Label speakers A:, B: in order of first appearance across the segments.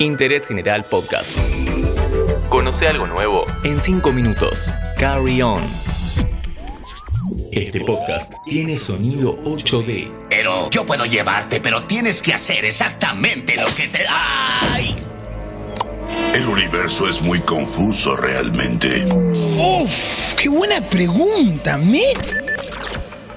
A: Interés General Podcast. Conoce algo nuevo en 5 minutos. Carry on. Este podcast tiene sonido 8D.
B: Pero yo puedo llevarte, pero tienes que hacer exactamente lo que te... ¡Ay!
C: El universo es muy confuso realmente.
D: Uf, qué buena pregunta, Met.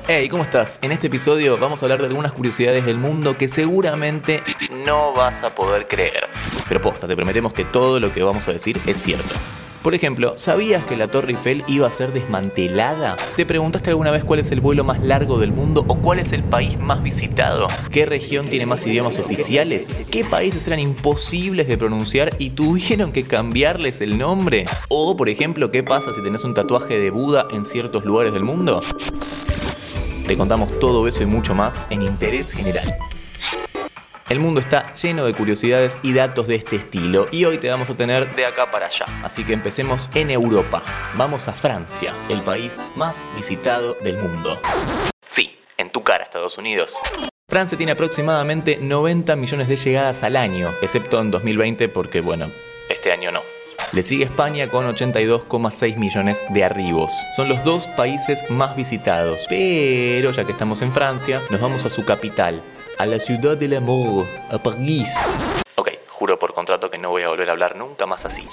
A: Hey, ¿cómo estás? En este episodio vamos a hablar de algunas curiosidades del mundo que seguramente no vas a poder creer. Pero posta, te prometemos que todo lo que vamos a decir es cierto. Por ejemplo, ¿sabías que la Torre Eiffel iba a ser desmantelada? ¿Te preguntaste alguna vez cuál es el vuelo más largo del mundo o cuál es el país más visitado? ¿Qué región tiene más idiomas oficiales? ¿Qué países eran imposibles de pronunciar y tuvieron que cambiarles el nombre? O, por ejemplo, ¿qué pasa si tenés un tatuaje de Buda en ciertos lugares del mundo? Te contamos todo eso y mucho más en Interés General. El mundo está lleno de curiosidades y datos de este estilo y hoy te vamos a tener de acá para allá. Así que empecemos en Europa. Vamos a Francia, el país más visitado del mundo. Sí, en tu cara Estados Unidos. Francia tiene aproximadamente 90 millones de llegadas al año, excepto en 2020 porque bueno, este año no. Le sigue España con 82,6 millones de arribos. Son los dos países más visitados. Pero ya que estamos en Francia, nos vamos a su capital, a la ciudad del amor, a París. Ok, juro por contrato que no voy a volver a hablar nunca más así.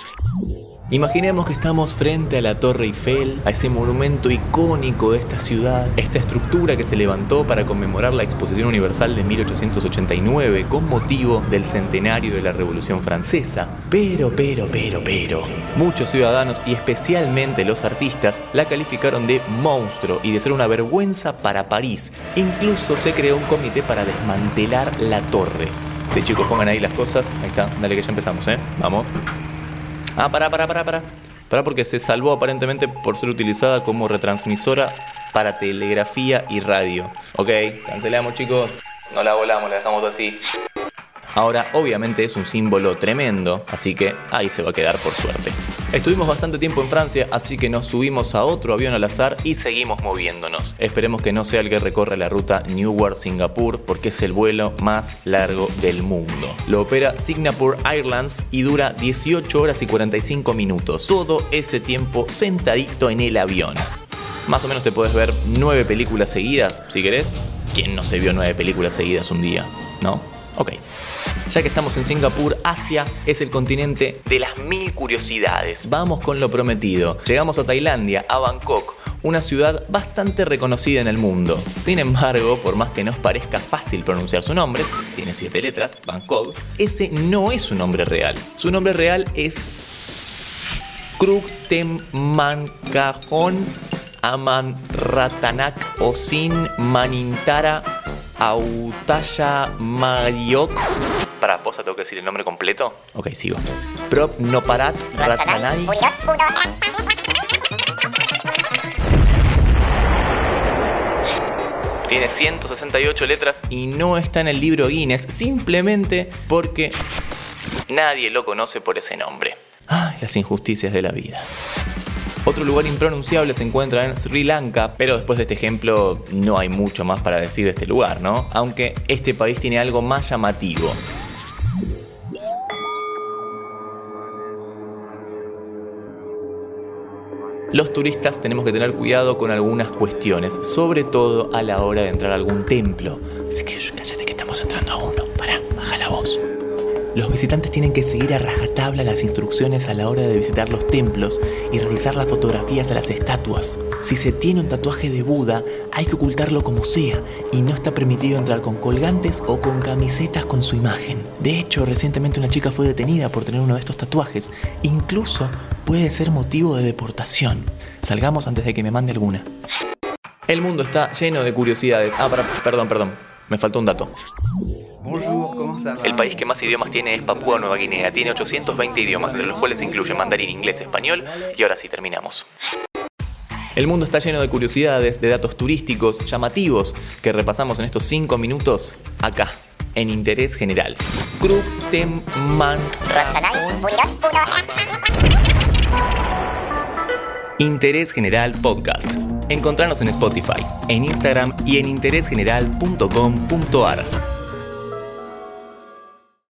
A: Imaginemos que estamos frente a la Torre Eiffel, a ese monumento icónico de esta ciudad, esta estructura que se levantó para conmemorar la Exposición Universal de 1889 con motivo del centenario de la Revolución Francesa. Pero, pero, pero, pero, muchos ciudadanos y especialmente los artistas la calificaron de monstruo y de ser una vergüenza para París. Incluso se creó un comité para desmantelar la torre. Sí, chicos, pongan ahí las cosas. Ahí está, dale que ya empezamos, ¿eh? Vamos. Ah, pará, pará, pará, pará. Pará porque se salvó aparentemente por ser utilizada como retransmisora para telegrafía y radio. Ok, cancelamos chicos. No la volamos, la dejamos así. Ahora, obviamente es un símbolo tremendo, así que ahí se va a quedar por suerte. Estuvimos bastante tiempo en Francia, así que nos subimos a otro avión al azar y seguimos moviéndonos. Esperemos que no sea el que recorre la ruta Newark-Singapur, porque es el vuelo más largo del mundo. Lo opera Singapore Airlines y dura 18 horas y 45 minutos. Todo ese tiempo sentadito en el avión. Más o menos te puedes ver nueve películas seguidas, si querés. ¿Quién no se vio nueve películas seguidas un día? ¿No? Ok. Ya que estamos en Singapur, Asia es el continente de las mil curiosidades. Vamos con lo prometido. Llegamos a Tailandia, a Bangkok, una ciudad bastante reconocida en el mundo. Sin embargo, por más que nos parezca fácil pronunciar su nombre, tiene siete letras, Bangkok, ese no es su nombre real. Su nombre real es Kruk Mankahon Aman Ratanak Osin Manintara Autaya Mayok para vos tengo que decir el nombre completo. Ok, sigo. Prop Noparat Ratsanai. Tiene 168 letras y no está en el libro Guinness simplemente porque nadie lo conoce por ese nombre. Ay, las injusticias de la vida. Otro lugar impronunciable se encuentra en Sri Lanka, pero después de este ejemplo no hay mucho más para decir de este lugar, ¿no? Aunque este país tiene algo más llamativo. Los turistas tenemos que tener cuidado con algunas cuestiones, sobre todo a la hora de entrar a algún templo. Así que cállate que estamos entrando a uno. Pará, baja la voz. Los visitantes tienen que seguir a rajatabla las instrucciones a la hora de visitar los templos y realizar las fotografías a las estatuas. Si se tiene un tatuaje de Buda, hay que ocultarlo como sea y no está permitido entrar con colgantes o con camisetas con su imagen. De hecho, recientemente una chica fue detenida por tener uno de estos tatuajes. Incluso puede ser motivo de deportación. Salgamos antes de que me mande alguna. El mundo está lleno de curiosidades. Ah, perdón, perdón. Me faltó un dato. El país que más idiomas tiene es Papúa Nueva Guinea. Tiene 820 idiomas, entre los cuales se incluye mandarín, inglés, español. Y ahora sí, terminamos. El mundo está lleno de curiosidades, de datos turísticos llamativos que repasamos en estos 5 minutos acá, en Interés General. Interés General Podcast. Encontrarnos en Spotify, en Instagram y en interésgeneral.com.ar.